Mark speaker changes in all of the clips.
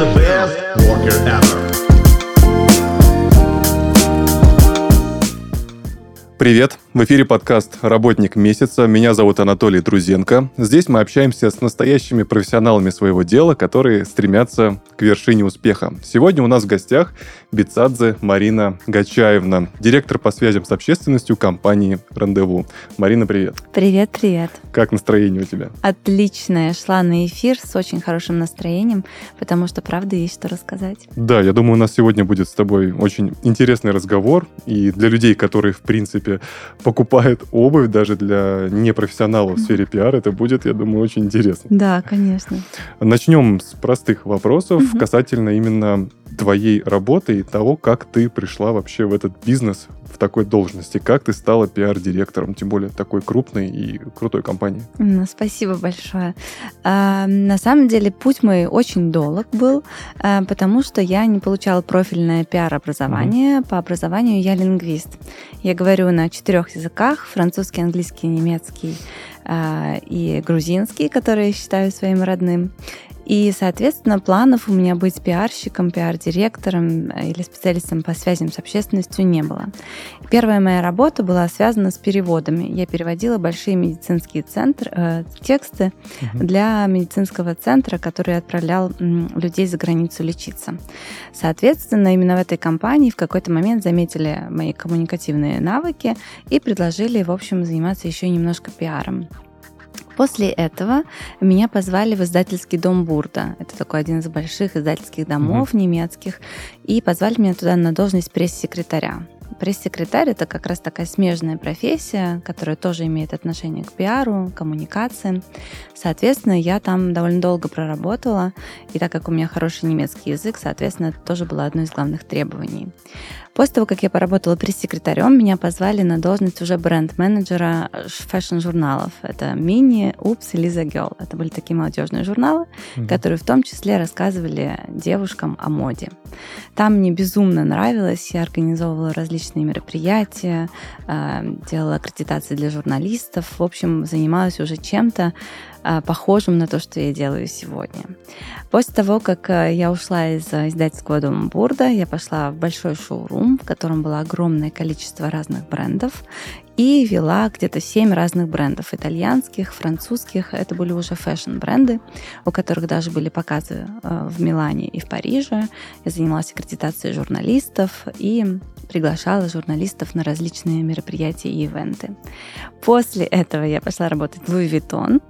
Speaker 1: the best worker ever.
Speaker 2: Привет! В эфире подкаст «Работник месяца». Меня зовут Анатолий Друзенко. Здесь мы общаемся с настоящими профессионалами своего дела, которые стремятся к вершине успеха. Сегодня у нас в гостях Бицадзе Марина Гачаевна, директор по связям с общественностью компании «Рандеву». Марина, привет!
Speaker 3: Привет, привет!
Speaker 2: Как настроение у тебя?
Speaker 3: Отличное. Шла на эфир с очень хорошим настроением, потому что, правда, есть что рассказать.
Speaker 2: Да, я думаю, у нас сегодня будет с тобой очень интересный разговор. И для людей, которые, в принципе, покупают обувь даже для непрофессионалов в сфере пиар, это будет, я думаю, очень интересно.
Speaker 3: Да, конечно.
Speaker 2: Начнем с простых вопросов угу. касательно именно твоей работы и того, как ты пришла вообще в этот бизнес в такой должности, как ты стала пиар-директором, тем более такой крупной и крутой компании.
Speaker 3: Спасибо большое. А, на самом деле путь мой очень долг был, а, потому что я не получала профильное пиар-образование. Угу. По образованию я лингвист. Я говорю на четырех языках: французский, английский, немецкий а, и грузинский, который я считаю своим родным. И, соответственно, планов у меня быть пиарщиком, пиар-директором э, или специалистом по связям с общественностью не было. Первая моя работа была связана с переводами. Я переводила большие медицинские центры, э, тексты угу. для медицинского центра, который отправлял людей за границу лечиться. Соответственно, именно в этой компании в какой-то момент заметили мои коммуникативные навыки и предложили, в общем, заниматься еще немножко пиаром. После этого меня позвали в издательский дом Бурда. Это такой один из больших издательских домов mm-hmm. немецких. И позвали меня туда на должность пресс-секретаря. Пресс-секретарь — это как раз такая смежная профессия, которая тоже имеет отношение к пиару, коммуникациям. Соответственно, я там довольно долго проработала, и так как у меня хороший немецкий язык, соответственно, это тоже было одно из главных требований. После того, как я поработала пресс-секретарем, меня позвали на должность уже бренд-менеджера фэшн-журналов. Это Mini, Oops и Lisa Girl. Это были такие молодежные журналы, mm-hmm. которые в том числе рассказывали девушкам о моде. Там мне безумно нравилось. Я организовывала различные мероприятия, а, делала аккредитации для журналистов. В общем, занималась уже чем-то, похожим на то, что я делаю сегодня. После того, как э, я ушла из э, издательского дома Бурда, я пошла в большой шоурум, в котором было огромное количество разных брендов, и вела где-то семь разных брендов, итальянских, французских. Это были уже фэшн-бренды, у которых даже были показы э, в Милане и в Париже. Я занималась аккредитацией журналистов и приглашала журналистов на различные мероприятия и ивенты. После этого я пошла работать в Louis Vuitton, Э,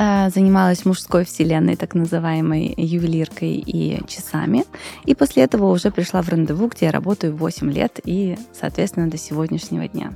Speaker 3: занималась мужской вселенной, так называемой ювелиркой и часами. И после этого уже пришла в рандеву, где я работаю 8 лет и, соответственно, до сегодняшнего дня.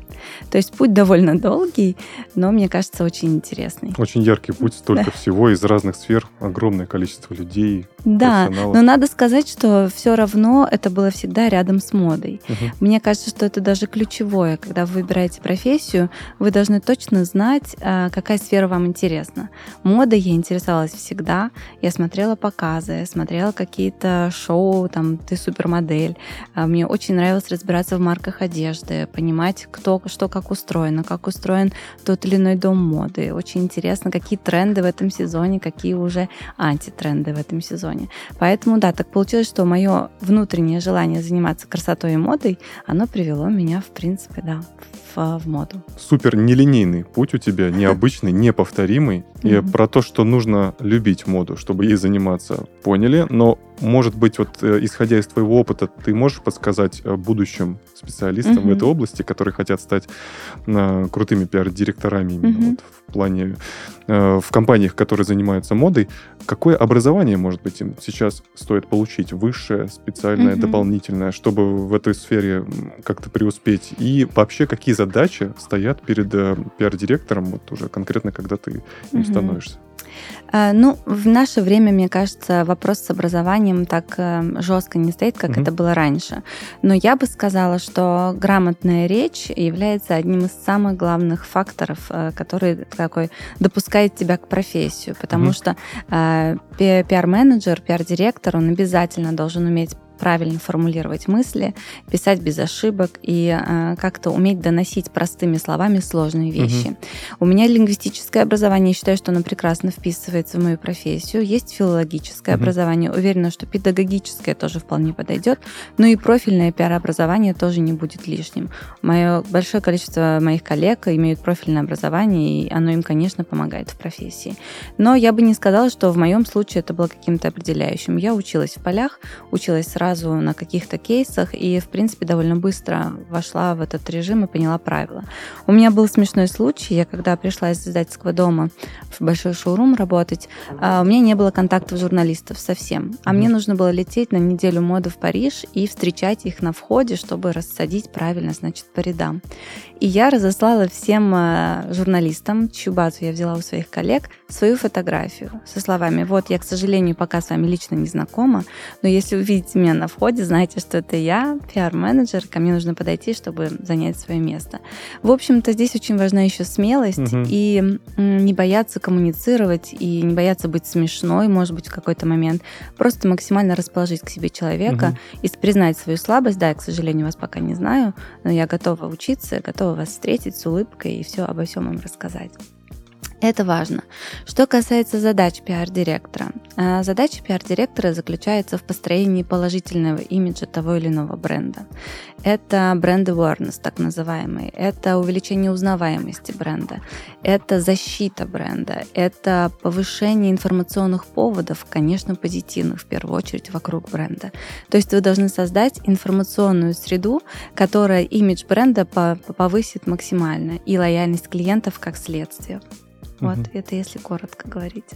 Speaker 3: То есть путь довольно долгий, но, мне кажется, очень интересный.
Speaker 2: Очень яркий путь, столько всего из разных сфер, огромное количество людей.
Speaker 3: Да, но надо сказать, что все равно это было всегда рядом с модой. Угу. Мне кажется, что это даже ключевое. Когда вы выбираете профессию, вы должны точно знать, э, какая сфера вам интересна. Модой я интересовалась всегда. Я смотрела показы, смотрела какие-то шоу, там, ты супермодель. А, мне очень нравилось разбираться в марках одежды, понимать, кто, что как устроено, как устроен тот или иной дом моды. Очень интересно, какие тренды в этом сезоне, какие уже антитренды в этом сезоне. Поэтому, да, так получилось, что мое внутреннее желание заниматься красотой и модой, оно привело меня, в принципе, да, в моду.
Speaker 2: Супер нелинейный путь у тебя, необычный, неповторимый. И про то, что нужно любить моду, чтобы ей заниматься, поняли. Но, может быть, вот э, исходя из твоего опыта, ты можешь подсказать э, будущим специалистам mm-hmm. в этой области, которые хотят стать э, крутыми пиар-директорами именно mm-hmm. вот, в плане э, в компаниях, которые занимаются модой, какое образование, может быть, им сейчас стоит получить? Высшее, специальное, mm-hmm. дополнительное, чтобы в этой сфере как-то преуспеть? И вообще, какие задачи стоят перед э, пиар-директором, вот уже конкретно, когда ты им становишься?
Speaker 3: А, ну, в наше время, мне кажется, вопрос с образованием так э, жестко не стоит, как mm-hmm. это было раньше. Но я бы сказала, что грамотная речь является одним из самых главных факторов, э, который такой допускает тебя к профессию, потому mm-hmm. что э, пиар-менеджер, пиар-директор, он обязательно должен уметь правильно формулировать мысли, писать без ошибок и э, как-то уметь доносить простыми словами сложные вещи. Угу. У меня лингвистическое образование, я считаю, что оно прекрасно вписывается в мою профессию. Есть филологическое угу. образование, уверена, что педагогическое тоже вполне подойдет. Ну и профильное пиар-образование тоже не будет лишним. Мое большое количество моих коллег имеют профильное образование, и оно им, конечно, помогает в профессии. Но я бы не сказала, что в моем случае это было каким-то определяющим. Я училась в полях, училась сразу на каких-то кейсах и, в принципе, довольно быстро вошла в этот режим и поняла правила. У меня был смешной случай. Я когда пришла из издательского дома в большой шоурум работать, а, у меня не было контактов журналистов совсем. А мне нужно было лететь на неделю моды в Париж и встречать их на входе, чтобы рассадить правильно, значит, по рядам. И я разослала всем а, журналистам, чью базу я взяла у своих коллег, свою фотографию со словами «Вот, я, к сожалению, пока с вами лично не знакома, но если увидите меня на входе, знайте, что это я, пиар-менеджер, ко мне нужно подойти, чтобы занять свое место». В общем-то, здесь очень важна еще смелость угу. и не бояться коммуницировать, и не бояться быть смешной, может быть, в какой-то момент. Просто максимально расположить к себе человека угу. и признать свою слабость. Да, я, к сожалению, вас пока не знаю, но я готова учиться, готова вас встретить с улыбкой и все обо всем вам рассказать. Это важно. Что касается задач пиар-директора. А, задача пиар-директора заключается в построении положительного имиджа того или иного бренда. Это бренд awareness, так называемый. Это увеличение узнаваемости бренда. Это защита бренда. Это повышение информационных поводов, конечно, позитивных, в первую очередь, вокруг бренда. То есть вы должны создать информационную среду, которая имидж бренда повысит максимально и лояльность клиентов как следствие. Вот, угу. это если коротко говорить.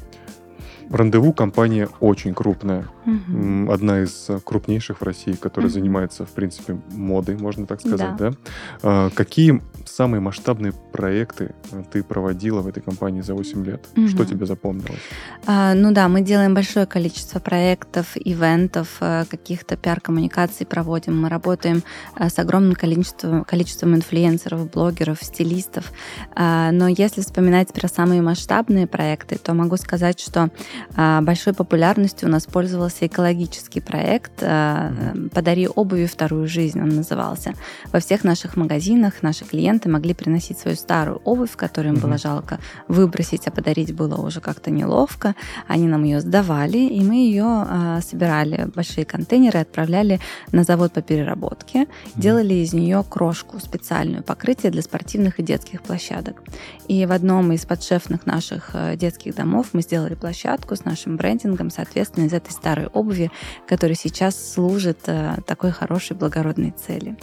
Speaker 2: Рандеву компания очень крупная. Угу. Одна из крупнейших в России, которая угу. занимается, в принципе, модой, можно так сказать, да? да? А, какие самые масштабные проекты э, ты проводила в этой компании за 8 лет? Угу. Что тебе запомнилось?
Speaker 3: А, ну да, мы делаем большое количество проектов, ивентов, э, каких-то пиар-коммуникаций проводим. Мы работаем э, с огромным количеством, количеством инфлюенсеров, блогеров, стилистов. А, но если вспоминать про самые масштабные проекты, то могу сказать, что а, большой популярностью у нас пользовался экологический проект «Подари обуви вторую жизнь», он назывался. Во всех наших магазинах наши клиенты могли приносить свою старую обувь, которую им было жалко выбросить, а подарить было уже как-то неловко. Они нам ее сдавали, и мы ее а, собирали в большие контейнеры, отправляли на завод по переработке, делали из нее крошку специальную, покрытие для спортивных и детских площадок. И в одном из подшефных наших э, детских домов мы сделали площадку с нашим брендингом, соответственно, из этой старой обуви, которая сейчас служит э, такой хорошей благородной цели.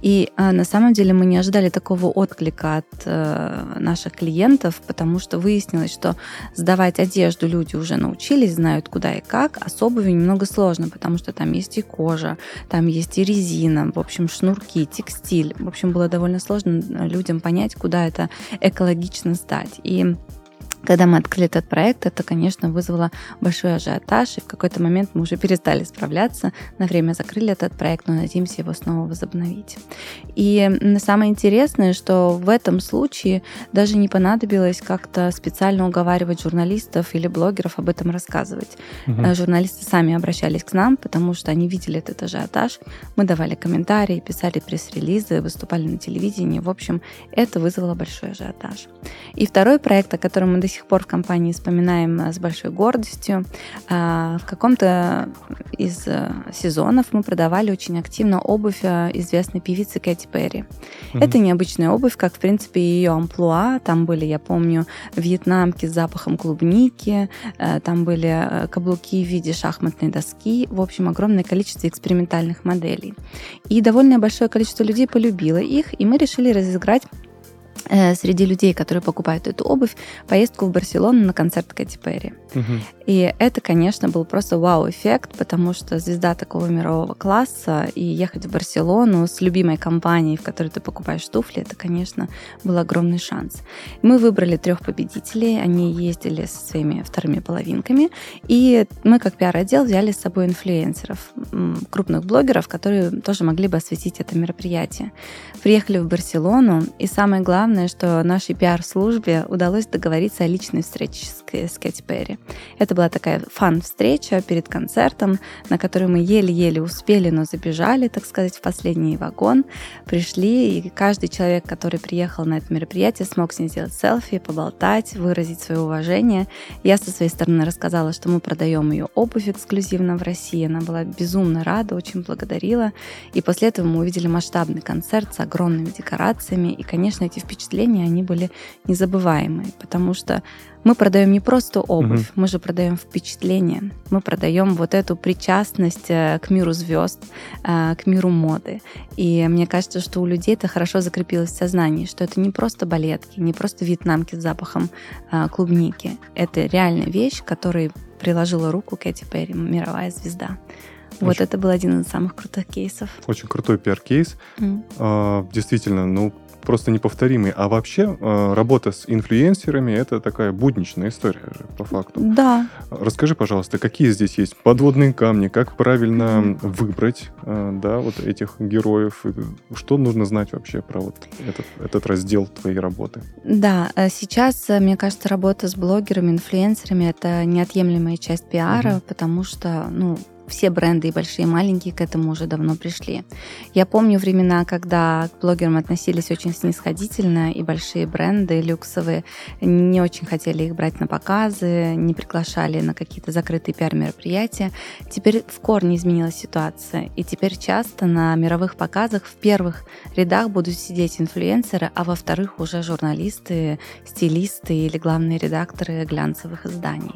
Speaker 3: И а, на самом деле мы не ожидали такого отклика от э, наших клиентов, потому что выяснилось, что сдавать одежду люди уже научились, знают куда и как, а с обувью немного сложно, потому что там есть и кожа, там есть и резина, в общем, шнурки, текстиль. В общем, было довольно сложно людям понять, куда это экологично сдать. И когда мы открыли этот проект, это, конечно, вызвало большой ажиотаж, и в какой-то момент мы уже перестали справляться, на время закрыли этот проект, но надеемся его снова возобновить. И самое интересное, что в этом случае даже не понадобилось как-то специально уговаривать журналистов или блогеров об этом рассказывать. Угу. Журналисты сами обращались к нам, потому что они видели этот ажиотаж, мы давали комментарии, писали пресс-релизы, выступали на телевидении. В общем, это вызвало большой ажиотаж. И второй проект, о котором мы до сих пор в компании вспоминаем э, с большой гордостью. А, в каком-то из э, сезонов мы продавали очень активно обувь э, известной певицы Кэти Перри. Mm-hmm. Это необычная обувь, как, в принципе, ее амплуа. Там были, я помню, вьетнамки с запахом клубники, там были каблуки в виде шахматной доски. В общем, огромное количество экспериментальных моделей. И довольно большое количество людей полюбило их, и мы решили разыграть среди людей, которые покупают эту обувь, поездку в Барселону на концерт Кэти Перри. И это, конечно, был просто вау-эффект, потому что звезда такого мирового класса и ехать в Барселону с любимой компанией, в которой ты покупаешь туфли, это, конечно, был огромный шанс. Мы выбрали трех победителей, они ездили со своими вторыми половинками, и мы, как пиар-отдел, взяли с собой инфлюенсеров, крупных блогеров, которые тоже могли бы осветить это мероприятие. Приехали в Барселону, и самое главное, что нашей пиар-службе удалось договориться о личной встрече с Кэти Перри. Это была такая фан-встреча перед концертом, на которую мы еле-еле успели, но забежали, так сказать, в последний вагон. Пришли, и каждый человек, который приехал на это мероприятие, смог с ней сделать селфи, поболтать, выразить свое уважение. Я со своей стороны рассказала, что мы продаем ее обувь эксклюзивно в России. Она была безумно рада, очень благодарила. И после этого мы увидели масштабный концерт с огромными декорациями. И, конечно, эти впечатления, они были незабываемые, потому что мы продаем не просто обувь, угу. мы же продаем впечатление. Мы продаем вот эту причастность э, к миру звезд, э, к миру моды. И мне кажется, что у людей это хорошо закрепилось в сознании, что это не просто балетки, не просто вьетнамки с запахом э, клубники. Это реальная вещь, которой приложила руку Кэти Перри, мировая звезда. Очень, вот это был один из самых крутых кейсов.
Speaker 2: Очень крутой пиар-кейс. Mm. А, действительно, ну, просто неповторимый. А вообще э, работа с инфлюенсерами это такая будничная история же, по факту.
Speaker 3: Да.
Speaker 2: Расскажи, пожалуйста, какие здесь есть подводные камни, как правильно mm-hmm. выбрать э, да, вот этих героев, что нужно знать вообще про вот этот, этот раздел твоей работы?
Speaker 3: Да, э, сейчас, мне кажется, работа с блогерами, инфлюенсерами это неотъемлемая часть пиара, mm-hmm. потому что, ну, все бренды, и большие, и маленькие, к этому уже давно пришли. Я помню времена, когда к блогерам относились очень снисходительно, и большие бренды люксовые не очень хотели их брать на показы, не приглашали на какие-то закрытые пиар-мероприятия. Теперь в корне изменилась ситуация, и теперь часто на мировых показах в первых рядах будут сидеть инфлюенсеры, а во вторых уже журналисты, стилисты или главные редакторы глянцевых изданий.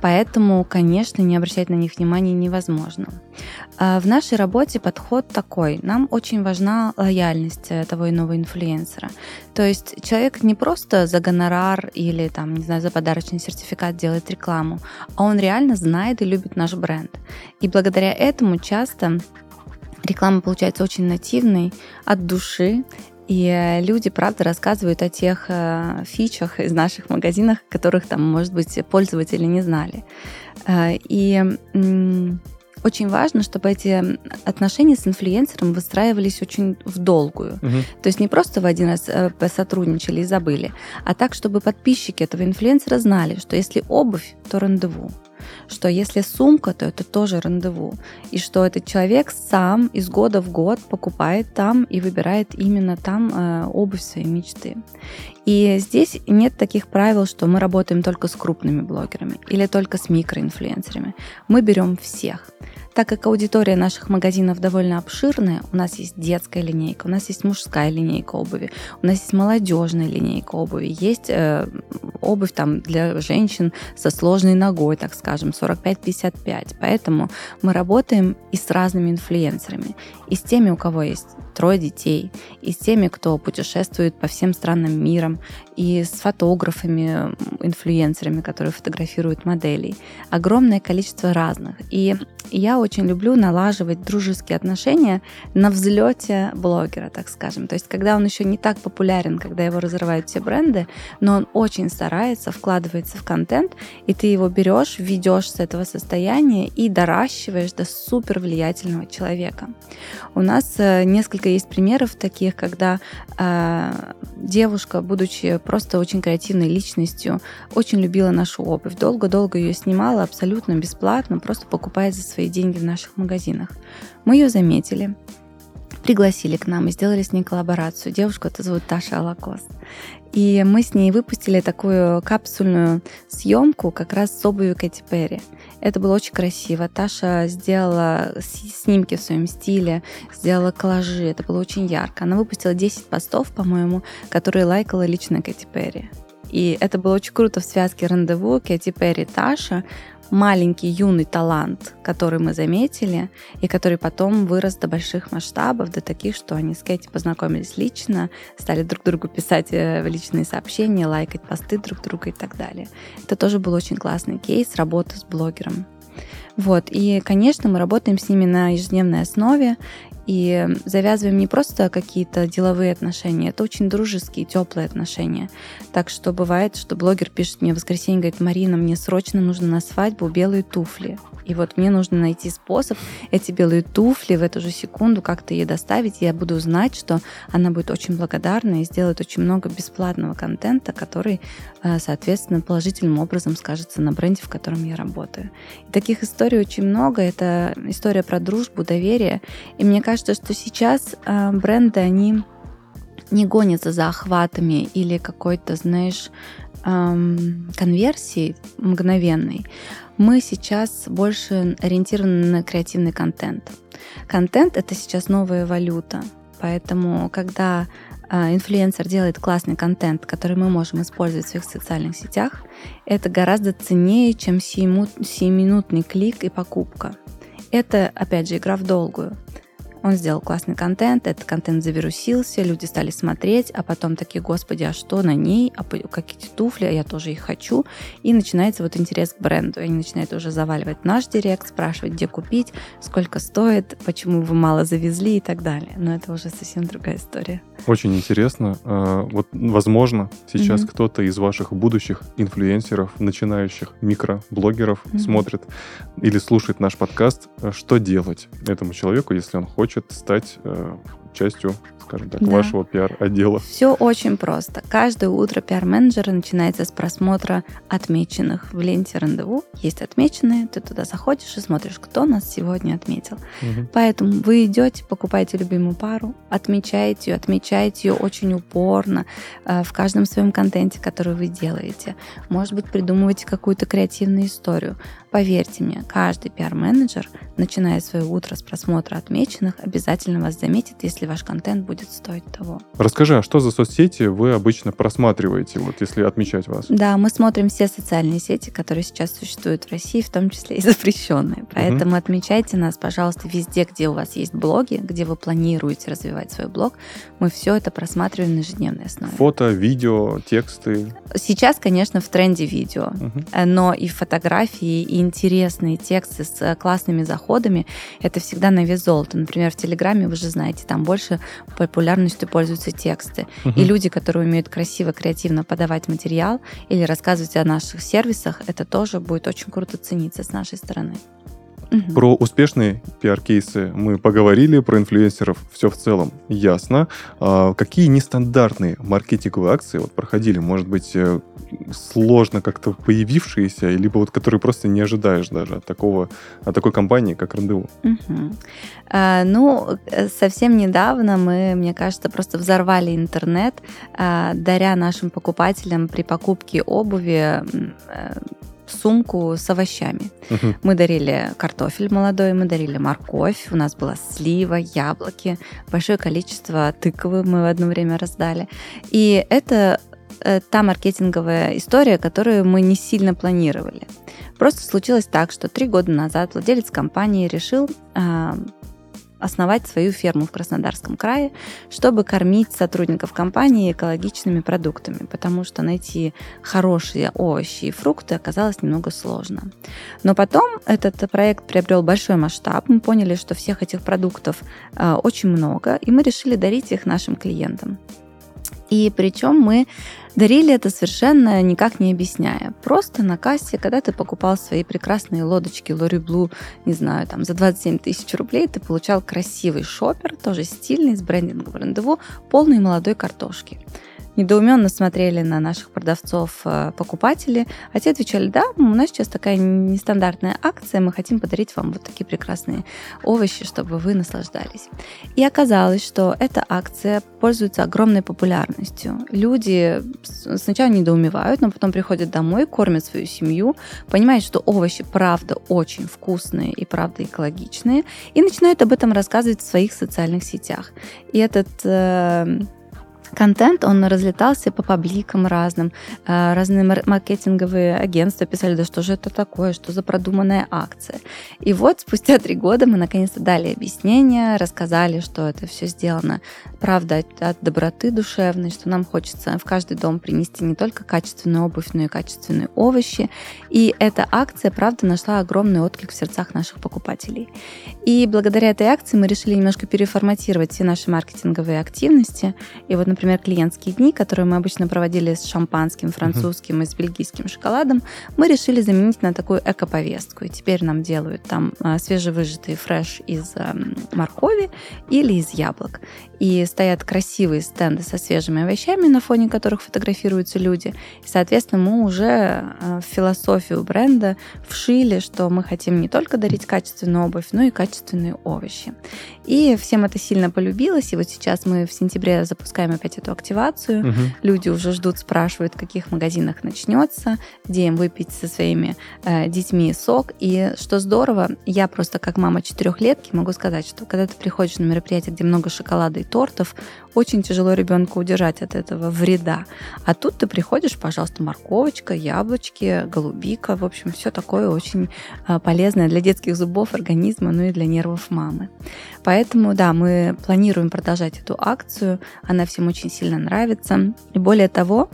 Speaker 3: Поэтому, конечно, не обращать на них внимания невозможно возможно. А в нашей работе подход такой. Нам очень важна лояльность того иного инфлюенсера. То есть человек не просто за гонорар или там, не знаю, за подарочный сертификат делает рекламу, а он реально знает и любит наш бренд. И благодаря этому часто реклама получается очень нативной, от души, и люди, правда, рассказывают о тех э, фичах из наших магазинов, которых там, может быть, пользователи не знали. Э, и очень важно, чтобы эти отношения с инфлюенсером выстраивались очень в долгую. Угу. То есть не просто в один раз э, сотрудничали и забыли, а так, чтобы подписчики этого инфлюенсера знали, что если обувь, то рандеву что если сумка, то это тоже рандеву, и что этот человек сам из года в год покупает там и выбирает именно там э, обувь своей мечты. И здесь нет таких правил, что мы работаем только с крупными блогерами или только с микроинфлюенсерами. Мы берем всех. Так как аудитория наших магазинов довольно обширная, у нас есть детская линейка, у нас есть мужская линейка обуви, у нас есть молодежная линейка обуви, есть э, обувь там для женщин со сложной ногой, так скажем, 45-55. Поэтому мы работаем и с разными инфлюенсерами, и с теми, у кого есть трое детей, и с теми, кто путешествует по всем странам мира, и с фотографами, инфлюенсерами, которые фотографируют моделей. Огромное количество разных. И я очень люблю налаживать дружеские отношения на взлете блогера, так скажем. То есть, когда он еще не так популярен, когда его разрывают все бренды, но он очень старается, вкладывается в контент, и ты его берешь, ведешь с этого состояния и доращиваешь до супер влиятельного человека. У нас э, несколько есть примеров таких, когда э, девушка, будучи просто очень креативной личностью, очень любила нашу обувь, долго-долго ее снимала абсолютно бесплатно, просто покупая за свои деньги в наших магазинах. Мы ее заметили, пригласили к нам и сделали с ней коллаборацию. Девушку это зовут Таша Алакос. И мы с ней выпустили такую капсульную съемку как раз с обувью Кэти Перри. Это было очень красиво. Таша сделала снимки в своем стиле, сделала коллажи. Это было очень ярко. Она выпустила 10 постов, по-моему, которые лайкала лично Кэти Перри. И это было очень круто в связке рандеву Кэти Перри Таша маленький юный талант, который мы заметили, и который потом вырос до больших масштабов, до таких, что они с Кэти познакомились лично, стали друг другу писать э, личные сообщения, лайкать посты друг друга и так далее. Это тоже был очень классный кейс работы с блогером. Вот, и, конечно, мы работаем с ними на ежедневной основе, И завязываем не просто какие-то деловые отношения, это очень дружеские, теплые отношения. Так что бывает, что блогер пишет мне в воскресенье, говорит, Марина, мне срочно нужно на свадьбу белые туфли. И вот мне нужно найти способ эти белые туфли в эту же секунду как-то ей доставить. И я буду знать, что она будет очень благодарна и сделает очень много бесплатного контента, который, э, соответственно, положительным образом скажется на бренде, в котором я работаю. И таких историй очень много. Это история про дружбу, доверие. И мне кажется, что сейчас э, бренды, они не гонятся за охватами или какой-то, знаешь, эм, конверсией мгновенной, мы сейчас больше ориентированы на креативный контент. Контент — это сейчас новая валюта. Поэтому, когда э, инфлюенсер делает классный контент, который мы можем использовать в своих социальных сетях, это гораздо ценнее, чем сиюминутный клик и покупка. Это, опять же, игра в долгую. Он сделал классный контент, этот контент завирусился, люди стали смотреть, а потом такие, господи, а что на ней, а какие туфли, а я тоже их хочу. И начинается вот интерес к бренду. Они начинают уже заваливать наш директ, спрашивать, где купить, сколько стоит, почему вы мало завезли и так далее. Но это уже совсем другая история.
Speaker 2: Очень интересно. А, вот, возможно, сейчас mm-hmm. кто-то из ваших будущих инфлюенсеров, начинающих микроблогеров mm-hmm. смотрит или слушает наш подкаст. Что делать этому человеку, если он хочет стать э, частью скажем так, да. вашего пиар-отдела?
Speaker 3: Все очень просто. Каждое утро пиар-менеджера начинается с просмотра отмеченных в ленте рандеву. Есть отмеченные, ты туда заходишь и смотришь, кто нас сегодня отметил. Угу. Поэтому вы идете, покупаете любимую пару, отмечаете ее, отмечаете ее очень упорно э, в каждом своем контенте, который вы делаете. Может быть, придумываете какую-то креативную историю. Поверьте мне, каждый пиар-менеджер, начиная свое утро с просмотра отмеченных, обязательно вас заметит, если ваш контент будет стоить того.
Speaker 2: Расскажи, а что за соцсети вы обычно просматриваете, вот если отмечать вас?
Speaker 3: Да, мы смотрим все социальные сети, которые сейчас существуют в России, в том числе и запрещенные. Поэтому угу. отмечайте нас, пожалуйста, везде, где у вас есть блоги, где вы планируете развивать свой блог. Мы все это просматриваем на ежедневной основе.
Speaker 2: Фото, видео, тексты.
Speaker 3: Сейчас, конечно, в тренде видео, угу. но и фотографии, и интересные тексты с э, классными заходами, это всегда на вес золота. Например, в Телеграме, вы же знаете, там больше популярностью пользуются тексты. Угу. И люди, которые умеют красиво, креативно подавать материал или рассказывать о наших сервисах, это тоже будет очень круто цениться с нашей стороны.
Speaker 2: Угу. Про успешные пиар-кейсы мы поговорили, про инфлюенсеров все в целом ясно. А какие нестандартные маркетинговые акции вот проходили? Может быть, э, сложно как-то появившиеся, либо вот которые просто не ожидаешь даже от, такого, от такой компании, как Рандеву?
Speaker 3: Угу. А, ну, э, совсем недавно мы, мне кажется, просто взорвали интернет, а, даря нашим покупателям при покупке обуви э, сумку с овощами. Угу. Мы дарили картофель молодой, мы дарили морковь, у нас была слива, яблоки, большое количество тыквы мы в одно время раздали. И это э, та маркетинговая история, которую мы не сильно планировали. Просто случилось так, что три года назад владелец компании решил а, основать свою ферму в Краснодарском крае, чтобы кормить сотрудников компании экологичными продуктами, потому что найти хорошие овощи и фрукты оказалось немного сложно. Но потом этот проект приобрел большой масштаб, мы поняли, что всех этих продуктов э, очень много, и мы решили дарить их нашим клиентам. И причем мы дарили это совершенно никак не объясняя. Просто на кассе, когда ты покупал свои прекрасные лодочки Лори Блу, не знаю, там за 27 тысяч рублей, ты получал красивый шопер, тоже стильный, с брендингом рандеву, полный молодой картошки недоуменно смотрели на наших продавцов э, покупатели, а те отвечали, да, у нас сейчас такая нестандартная акция, мы хотим подарить вам вот такие прекрасные овощи, чтобы вы наслаждались. И оказалось, что эта акция пользуется огромной популярностью. Люди сначала недоумевают, но потом приходят домой, кормят свою семью, понимают, что овощи правда очень вкусные и правда экологичные, и начинают об этом рассказывать в своих социальных сетях. И этот э, контент, он разлетался по пабликам разным. Э, разные маркетинговые агентства писали, да что же это такое, что за продуманная акция. И вот спустя три года мы наконец-то дали объяснение, рассказали, что это все сделано, правда, от, от доброты душевной, что нам хочется в каждый дом принести не только качественную обувь, но и качественные овощи. И эта акция, правда, нашла огромный отклик в сердцах наших покупателей. И благодаря этой акции мы решили немножко переформатировать все наши маркетинговые активности. И вот, например, клиентские дни, которые мы обычно проводили с шампанским, французским uh-huh. и с бельгийским шоколадом, мы решили заменить на такую эко-повестку. И теперь нам делают там а, свежевыжатый фреш из а, моркови или из яблок. И стоят красивые стенды со свежими овощами, на фоне которых фотографируются люди. И, соответственно, мы уже а, в философию бренда вшили, что мы хотим не только дарить качественную обувь, но и качественные овощи. И всем это сильно полюбилось. И вот сейчас мы в сентябре запускаем опять эту активацию. Угу. Люди уже ждут, спрашивают, в каких магазинах начнется, где им выпить со своими э, детьми сок. И что здорово, я просто как мама четырехлетки могу сказать, что когда ты приходишь на мероприятие, где много шоколада и тортов, очень тяжело ребенку удержать от этого вреда. А тут ты приходишь, пожалуйста, морковочка, яблочки, голубика, в общем, все такое очень э, полезное для детских зубов, организма, ну и для нервов мамы. Поэтому, да, мы планируем продолжать эту акцию. Она всем очень сильно нравится. И более того,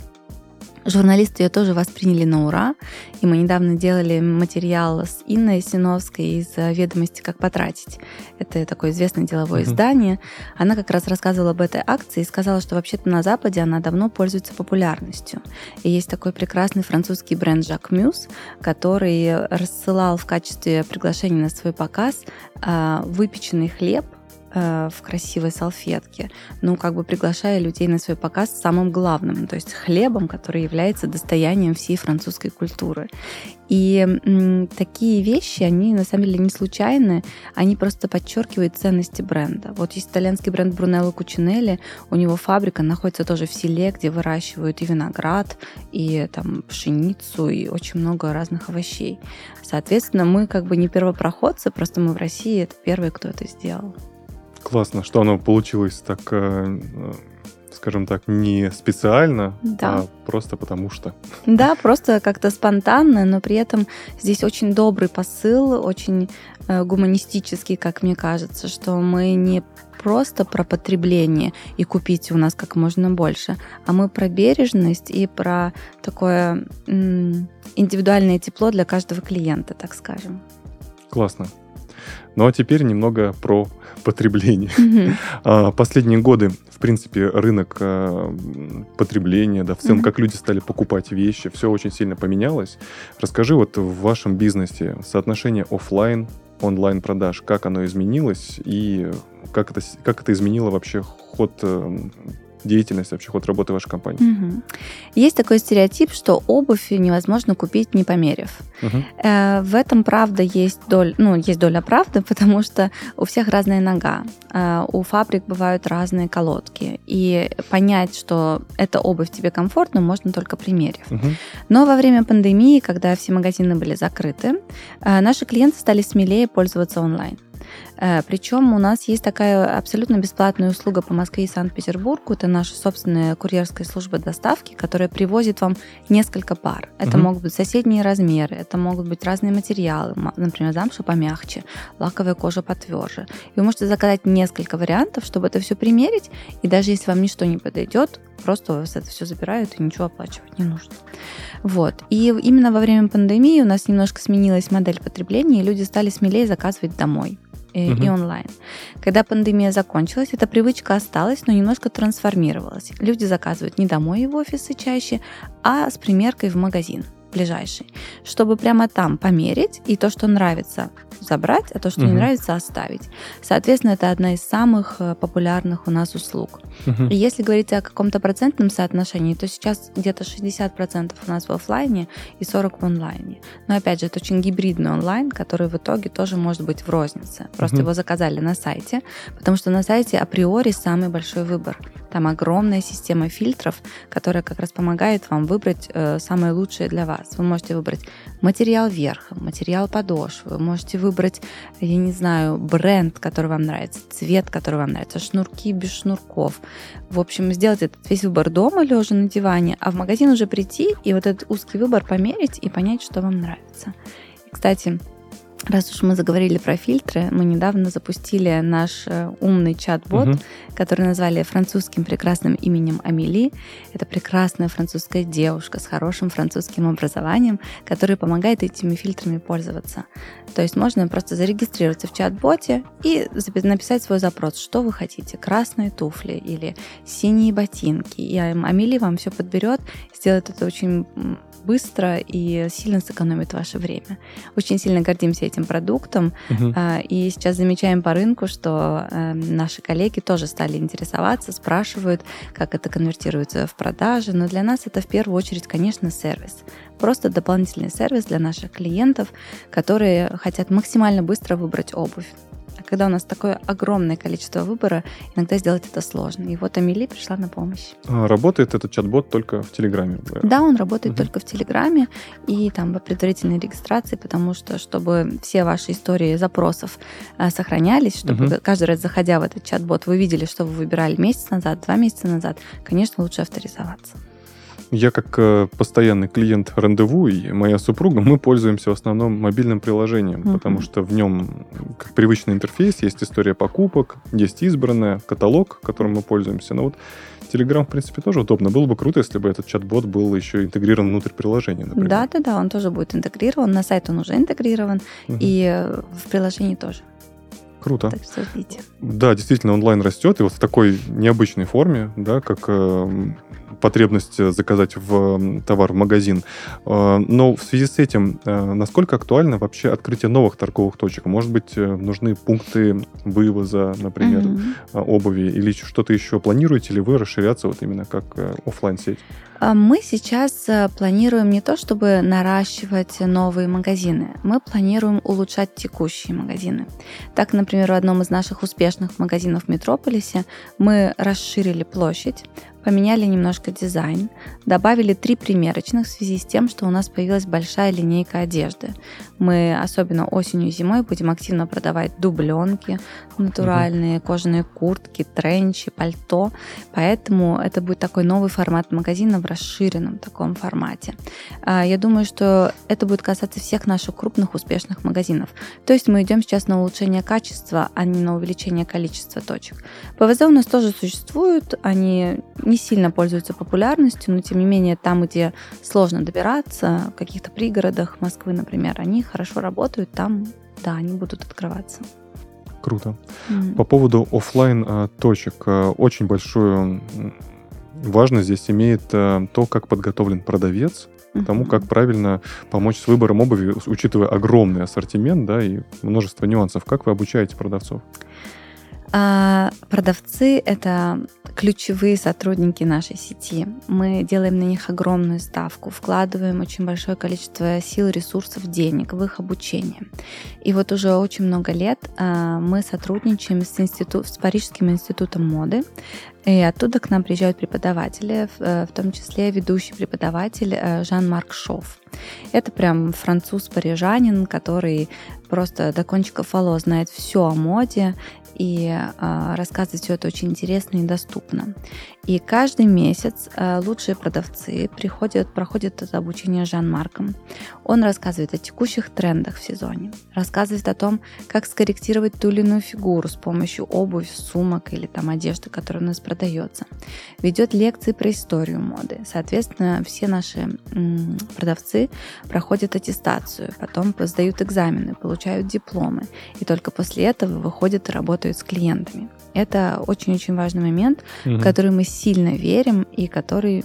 Speaker 3: Журналисты ее тоже восприняли на ура, и мы недавно делали материал с Инной Синовской из «Ведомости. Как потратить». Это такое известное деловое uh-huh. издание. Она как раз рассказывала об этой акции и сказала, что вообще-то на Западе она давно пользуется популярностью. И есть такой прекрасный французский бренд Жак Мюс, который рассылал в качестве приглашения на свой показ а, выпеченный хлеб Э, в красивой салфетке, ну, как бы приглашая людей на свой показ самым главным, то есть хлебом, который является достоянием всей французской культуры. И такие вещи, они на самом деле не случайны, они просто подчеркивают ценности бренда. Вот есть итальянский бренд Брунелло Кучинелли, у него фабрика находится тоже в селе, где выращивают и виноград, и там пшеницу, и очень много разных овощей. Соответственно, мы как бы не первопроходцы, просто мы в России это первые, кто это сделал.
Speaker 2: Классно, что оно получилось так, э, э, скажем так, не специально, да. а просто потому что.
Speaker 3: Да, просто как-то спонтанно, но при этом здесь очень добрый посыл, очень э, гуманистический, как мне кажется, что мы не просто про потребление и купить у нас как можно больше, а мы про бережность и про такое индивидуальное тепло для каждого клиента, так скажем.
Speaker 2: Классно. Ну а теперь немного про потребление. Mm-hmm. Последние годы, в принципе, рынок а, потребления, да, в целом, mm-hmm. как люди стали покупать вещи, все очень сильно поменялось. Расскажи вот в вашем бизнесе соотношение офлайн онлайн продаж, как оно изменилось и как это, как это изменило вообще ход э, деятельность, вообще ход работы вашей компании.
Speaker 3: Угу. Есть такой стереотип, что обувь невозможно купить, не померив. Угу. Э, в этом правда есть доля, ну, есть доля правды, потому что у всех разная нога, э, у фабрик бывают разные колодки, и понять, что эта обувь тебе комфортна, можно только примерив. Угу. Но во время пандемии, когда все магазины были закрыты, э, наши клиенты стали смелее пользоваться онлайн. Э, Причем у нас есть такая абсолютно бесплатная услуга по Москве и Санкт-Петербургу. Это наша собственная курьерская служба доставки, которая привозит вам несколько пар. Это угу. могут быть соседние размеры, это могут быть разные материалы, например, замша помягче, лаковая кожа потверже. И вы можете заказать несколько вариантов, чтобы это все примерить, и даже если вам ничто не подойдет, просто у вас это все забирают и ничего оплачивать не нужно. Вот. И именно во время пандемии у нас немножко сменилась модель потребления, и люди стали смелее заказывать домой и, угу. и онлайн. Когда пандемия закончилась, эта привычка осталась, но немножко трансформировалась. Люди заказывают не домой и в офисы чаще, а с примеркой в магазин ближайший, чтобы прямо там померить и то, что нравится, забрать, а то, что угу. не нравится, оставить. Соответственно, это одна из самых э, популярных у нас услуг. Угу. И если говорить о каком-то процентном соотношении, то сейчас где-то 60% у нас в офлайне и 40% в онлайне. Но опять же, это очень гибридный онлайн, который в итоге тоже может быть в рознице. Просто угу. его заказали на сайте, потому что на сайте априори самый большой выбор. Там огромная система фильтров, которая как раз помогает вам выбрать э, самое лучшее для вас. Вы можете выбрать материал верха, материал подошвы, вы можете выбрать, я не знаю, бренд, который вам нравится, цвет, который вам нравится, шнурки без шнурков. В общем, сделать этот весь выбор дома, лежа на диване, а в магазин уже прийти и вот этот узкий выбор померить и понять, что вам нравится. Кстати, Раз уж мы заговорили про фильтры, мы недавно запустили наш э, умный чат-бот, угу. который назвали французским прекрасным именем Амели. Это прекрасная французская девушка с хорошим французским образованием, которая помогает этими фильтрами пользоваться. То есть можно просто зарегистрироваться в чат-боте и написать свой запрос, что вы хотите, красные туфли или синие ботинки. И Амели вам все подберет, сделает это очень быстро и сильно сэкономит ваше время. Очень сильно гордимся этим продуктом. Угу. И сейчас замечаем по рынку, что эм, наши коллеги тоже стали интересоваться, спрашивают, как это конвертируется в продажи. Но для нас это в первую очередь, конечно, сервис. Просто дополнительный сервис для наших клиентов, которые хотят максимально быстро выбрать обувь когда у нас такое огромное количество выбора, иногда сделать это сложно. И вот Амели пришла на помощь.
Speaker 2: А работает этот чат-бот только в Телеграме?
Speaker 3: Да, он работает угу. только в Телеграме и там по предварительной регистрации, потому что, чтобы все ваши истории запросов э, сохранялись, чтобы угу. каждый раз, заходя в этот чат-бот, вы видели, что вы выбирали месяц назад, два месяца назад, конечно, лучше авторизоваться.
Speaker 2: Я как э, постоянный клиент рандеву и моя супруга, мы пользуемся в основном мобильным приложением, uh-huh. потому что в нем как привычный интерфейс, есть история покупок, есть избранная, каталог, которым мы пользуемся. Но вот Telegram, в принципе, тоже удобно. Было бы круто, если бы этот чат-бот был еще интегрирован внутрь приложения, например.
Speaker 3: Да, да, да, он тоже будет интегрирован. На сайт он уже интегрирован, uh-huh. и в приложении тоже.
Speaker 2: Круто.
Speaker 3: Так что ждите.
Speaker 2: Да, действительно, онлайн растет, и вот в такой необычной форме, да, как э, потребность э, заказать в товар в магазин. Э, но в связи с этим, э, насколько актуально вообще открытие новых торговых точек? Может быть, нужны пункты вывоза, например, mm-hmm. обуви или что-то еще? Планируете ли вы расширяться вот именно как офлайн сеть
Speaker 3: Мы сейчас планируем не то, чтобы наращивать новые магазины, мы планируем улучшать текущие магазины. Так, например, в одном из наших успешных магазинов в Метрополисе мы расширили площадь, поменяли немножко дизайн, добавили три примерочных в связи с тем, что у нас появилась большая линейка одежды. Мы особенно осенью и зимой будем активно продавать дубленки натуральные, угу. кожаные куртки, тренчи, пальто. Поэтому это будет такой новый формат магазина в расширенном таком формате. А, я думаю, что это будет касаться всех наших крупных успешных магазинов. То есть мы идем сейчас на улучшение качества, а не на увеличение количества точек. ПВЗ у нас тоже существуют, они не сильно пользуются популярностью, но тем не менее там, где сложно добираться, в каких-то пригородах Москвы, например, они хорошо работают, там, да, они будут открываться.
Speaker 2: Круто. Mm-hmm. По поводу офлайн а, точек, а, очень большую важность здесь имеет а, то, как подготовлен продавец, к тому, как правильно помочь с выбором обуви, учитывая огромный ассортимент, да, и множество нюансов. Как вы обучаете продавцов?
Speaker 3: А, продавцы — это ключевые сотрудники нашей сети. Мы делаем на них огромную ставку, вкладываем очень большое количество сил, ресурсов, денег в их обучение. И вот уже очень много лет а, мы сотрудничаем с, институт, с Парижским институтом моды, и оттуда к нам приезжают преподаватели, в э, том числе ведущий преподаватель э, Жан-Марк Шов. Это прям француз-парижанин, который просто до кончиков волос знает все о моде и э, рассказывать все это очень интересно и доступно. И каждый месяц э, лучшие продавцы приходят, проходят это обучение Жан-Марком. Он рассказывает о текущих трендах в сезоне, рассказывает о том, как скорректировать ту или иную фигуру с помощью обуви, сумок или там одежды, которая у нас продается. Ведет лекции про историю моды. Соответственно, все наши продавцы проходят аттестацию, потом сдают экзамены, получают дипломы. И только после этого выходят и работают с клиентами. Это очень-очень важный момент, угу. в который мы сильно верим и который,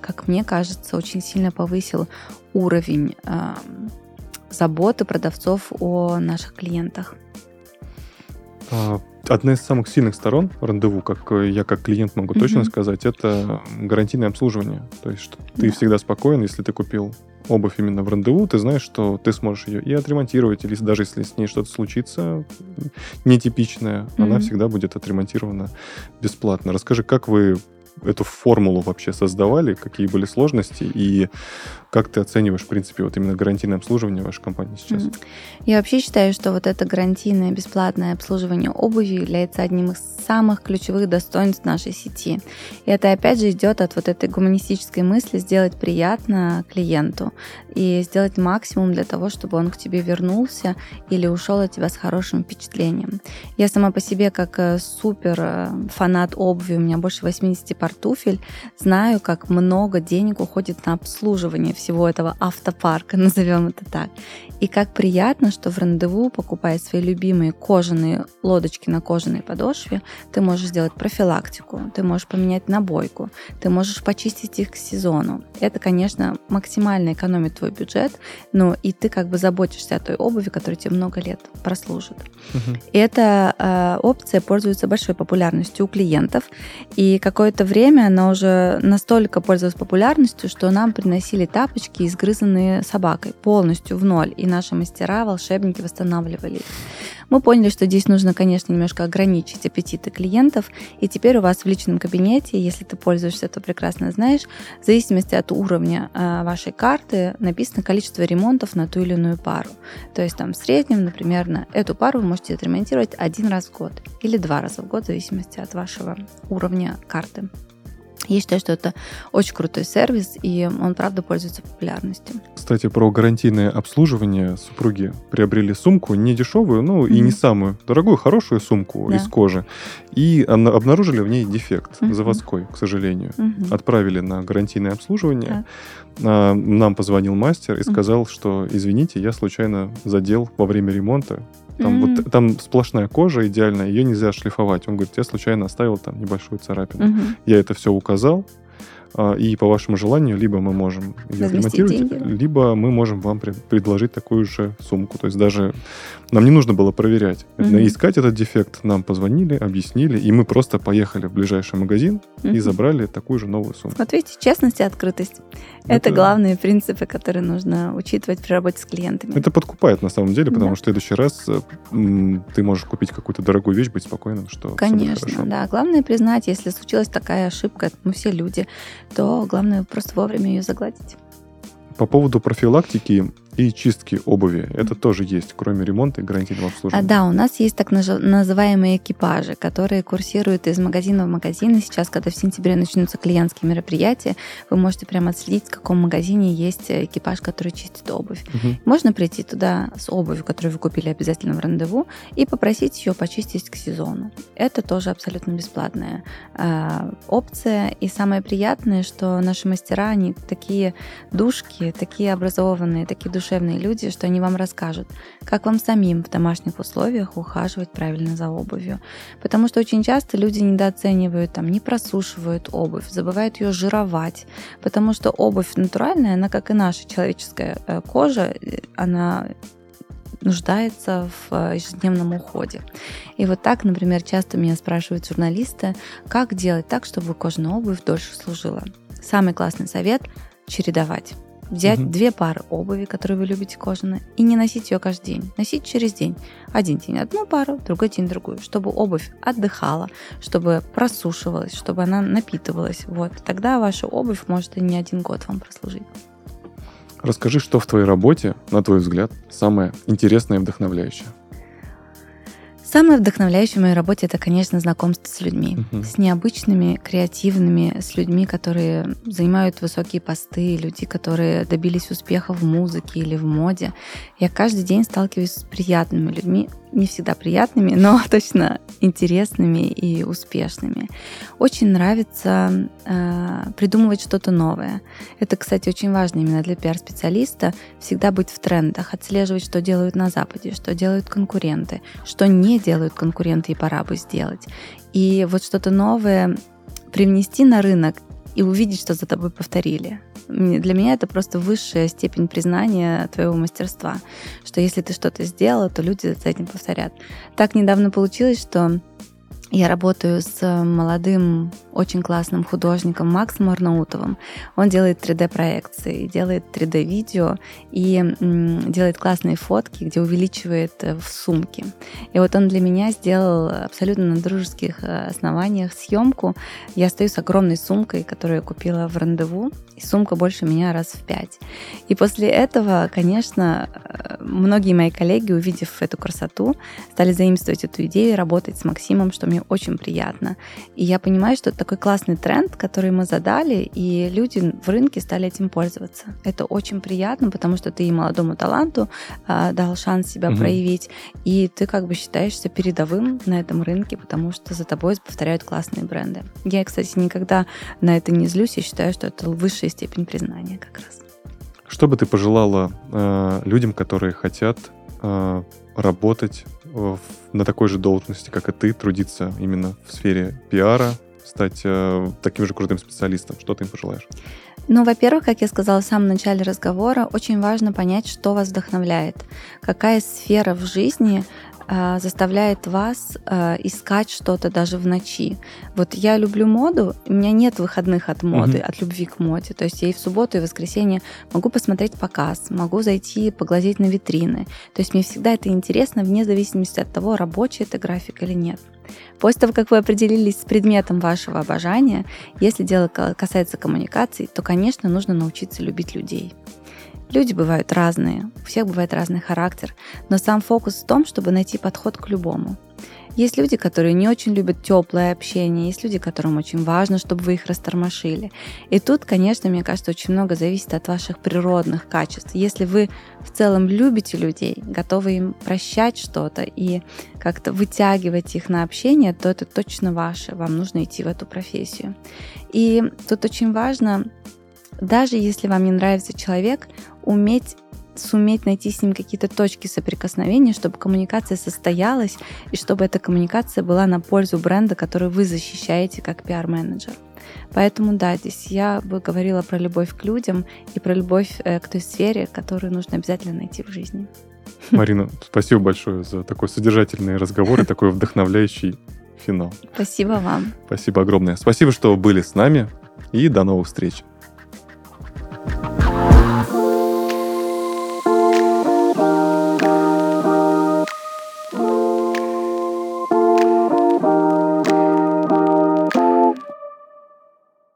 Speaker 3: как мне кажется, очень сильно повысил уровень э, заботы продавцов о наших клиентах.
Speaker 2: А, Одна из самых сильных сторон рандеву, как э, я как клиент могу точно
Speaker 3: Мгм.
Speaker 2: сказать, это гарантийное обслуживание. То есть, что ты
Speaker 3: Да.
Speaker 2: всегда спокоен, если ты купил обувь именно в рандеву, ты знаешь, что ты сможешь ее и отремонтировать, или даже если с ней что-то случится нетипичное, она
Speaker 3: Мгм.
Speaker 2: всегда будет отремонтирована бесплатно. Расскажи, как вы эту формулу вообще создавали, какие были сложности и как ты оцениваешь, в принципе, вот именно гарантийное обслуживание вашей компании сейчас?
Speaker 3: Я вообще считаю, что вот это гарантийное бесплатное обслуживание обуви является одним из самых ключевых достоинств нашей сети. И это опять же идет от вот этой гуманистической мысли сделать приятно клиенту и сделать максимум для того, чтобы он к тебе вернулся или ушел от тебя с хорошим впечатлением. Я сама по себе как э, супер э, фанат обуви, у меня больше 80 пар туфель, знаю, как много денег уходит на обслуживание всего этого автопарка, назовем это так. И как приятно, что в рандеву, покупая свои любимые кожаные лодочки на кожаной подошве, ты можешь сделать профилактику, ты можешь поменять набойку, ты можешь почистить их к сезону. Это, конечно, максимально экономит твой бюджет, но и ты как бы заботишься о той обуви, которая тебе много лет прослужит. И эта э, опция пользуется большой популярностью у клиентов. И какое-то время она уже настолько пользовалась популярностью, что нам приносили тапочки, изгрызанные собакой, полностью в ноль. И наши мастера, волшебники восстанавливали их. Мы поняли, что здесь нужно, конечно, немножко ограничить аппетиты клиентов. И теперь у вас в личном кабинете, если ты пользуешься, то прекрасно знаешь, в зависимости от уровня э, вашей карты написано количество ремонтов на ту или иную пару. То есть там в среднем, например, на эту пару вы можете отремонтировать один раз в год или два раза в год, в зависимости от вашего уровня карты. Я считаю, что это очень крутой сервис, и он, правда, пользуется популярностью.
Speaker 2: Кстати, про гарантийное обслуживание супруги приобрели сумку не дешевую, ну и
Speaker 3: Мгм.
Speaker 2: не самую дорогую, хорошую сумку
Speaker 3: Да.
Speaker 2: из кожи. И обнаружили в ней дефект
Speaker 3: Мгм.
Speaker 2: заводской, к сожалению.
Speaker 3: Мгм.
Speaker 2: Отправили на гарантийное обслуживание. А, Нам позвонил мастер и сказал, что извините, я случайно задел во время ремонта. Там,
Speaker 3: М.
Speaker 2: вот, там сплошная кожа идеальная, ее нельзя шлифовать. Он говорит, я случайно оставил там небольшую царапину.
Speaker 3: Мгм.
Speaker 2: Я это все указал, и по вашему желанию либо мы можем ее
Speaker 3: Возместить
Speaker 2: ремонтировать,
Speaker 3: деньги.
Speaker 2: либо мы можем вам пред- предложить такую же сумку. То есть даже нам не нужно было проверять,
Speaker 3: Мгм.
Speaker 2: искать этот дефект. Нам позвонили, объяснили, и мы просто поехали в ближайший магазин и
Speaker 3: Мгм.
Speaker 2: забрали такую же новую сумку.
Speaker 3: Вот видите, честность и открытость. Это,
Speaker 2: Это-
Speaker 3: главные принципы, которые нужно учитывать при работе с клиентами.
Speaker 2: Это подкупает на самом деле, потому
Speaker 3: Да.
Speaker 2: что в следующий раз э, ты можешь купить какую-то дорогую вещь, быть спокойным, что
Speaker 3: Конечно, да. Главное признать, если случилась такая ошибка, мы все люди, то главное просто вовремя ее загладить.
Speaker 2: По поводу профилактики и чистки обуви, это тоже есть, кроме ремонта и гарантийного
Speaker 3: А,
Speaker 2: обслуживания.
Speaker 3: да, у нас есть так называемые экипажи, которые курсируют из магазина в магазин. И сейчас, когда в сентябре начнутся клиентские мероприятия, вы можете прямо отследить, в каком магазине есть экипаж, который чистит обувь.
Speaker 2: Мгм.
Speaker 3: Можно прийти туда с обувью, которую вы купили обязательно в рандеву, и попросить ее почистить к сезону. Это тоже абсолютно бесплатная э, опция. И самое приятное, что наши мастера, они такие душки, такие образованные, такие душевные люди, что они вам расскажут, как вам самим в домашних условиях ухаживать правильно за обувью. Потому что очень часто люди недооценивают, там, не просушивают обувь, забывают ее жировать, потому что обувь натуральная, она, как и наша человеческая э, кожа, э, она нуждается в э, ежедневном уходе. И вот так, например, часто меня спрашивают журналисты, как делать так, чтобы кожаная обувь дольше служила. Самый классный совет – чередовать. Взять
Speaker 2: Мгм.
Speaker 3: две пары обуви, которые вы любите кожаные, и не носить ее каждый день. Носить через день. Один день одну пару, другой день другую, чтобы обувь отдыхала, чтобы просушивалась, чтобы она напитывалась. Вот. Тогда ваша обувь может и не один год вам прослужить.
Speaker 2: Расскажи, что в твоей работе, на твой взгляд, самое интересное и вдохновляющее.
Speaker 3: Самое вдохновляющее в моей работе это, конечно, знакомство с людьми.
Speaker 2: Мгм.
Speaker 3: С необычными, креативными, с людьми, которые занимают высокие посты, люди, которые добились успеха в музыке или в моде. Я каждый день сталкиваюсь с приятными людьми, не всегда приятными, но точно интересными и успешными. Очень нравится э, придумывать что-то новое. Это, кстати, очень важно именно для пиар-специалиста всегда быть в трендах, отслеживать, что делают на Западе, что делают конкуренты, что не делают конкуренты и пора бы сделать. И вот что-то новое привнести на рынок и увидеть, что за тобой повторили. Для меня это просто высшая степень признания твоего мастерства, что если ты что-то сделала, то люди за этим повторят. Так недавно получилось, что я работаю с молодым, очень классным художником Максом Арнаутовым. Он делает 3D-проекции, делает 3D-видео и делает классные фотки, где увеличивает э, в сумке. И вот он для меня сделал абсолютно на дружеских э, основаниях съемку. Я стою с огромной сумкой, которую я купила в рандеву, и сумка больше меня раз в пять. И после этого, конечно, э, многие мои коллеги, увидев эту красоту, стали заимствовать эту идею работать с Максимом, что мне очень приятно. И я понимаю, что это такой классный тренд, который мы задали, и люди в рынке стали этим пользоваться. Это очень приятно, потому что ты и молодому таланту а, дал шанс себя угу. проявить, и ты как бы считаешься передовым на этом рынке, потому что за тобой повторяют классные бренды. Я, кстати, никогда на это не злюсь, я считаю, что это высшая степень признания как раз.
Speaker 2: Что бы ты пожелала э, людям, которые хотят э, работать в, на такой же должности, как и ты, трудиться именно в сфере пиара, стать э, таким же крутым специалистом? Что ты им пожелаешь?
Speaker 3: Ну, во-первых, как я сказала в самом начале разговора, очень важно понять, что вас вдохновляет, какая сфера в жизни заставляет вас а, искать что-то даже в ночи. Вот я люблю моду, у меня нет выходных от моды, mm-hmm. от любви к моде. То есть я и в субботу, и в воскресенье могу посмотреть показ, могу зайти поглазеть на витрины. То есть мне всегда это интересно, вне зависимости от того, рабочий это график или нет. После того, как вы определились с предметом вашего обожания, если дело касается коммуникаций, то, конечно, нужно научиться любить людей. Люди бывают разные, у всех бывает разный характер, но сам фокус в том, чтобы найти подход к любому. Есть люди, которые не очень любят теплое общение, есть люди, которым очень важно, чтобы вы их растормошили. И тут, конечно, мне кажется, очень много зависит от ваших природных качеств. Если вы в целом любите людей, готовы им прощать что-то и как-то вытягивать их на общение, то это точно ваше, вам нужно идти в эту профессию. И тут очень важно даже если вам не нравится человек, уметь суметь найти с ним какие-то точки соприкосновения, чтобы коммуникация состоялась и чтобы эта коммуникация была на пользу бренда, который вы защищаете как пиар-менеджер. Поэтому да, здесь я бы говорила про любовь к людям и про любовь э, к той сфере, которую нужно обязательно найти в жизни.
Speaker 2: Марина, спасибо большое за такой содержательный разговор и такой вдохновляющий финал.
Speaker 3: Спасибо вам.
Speaker 2: Спасибо огромное. Спасибо, что были с нами и до новых встреч.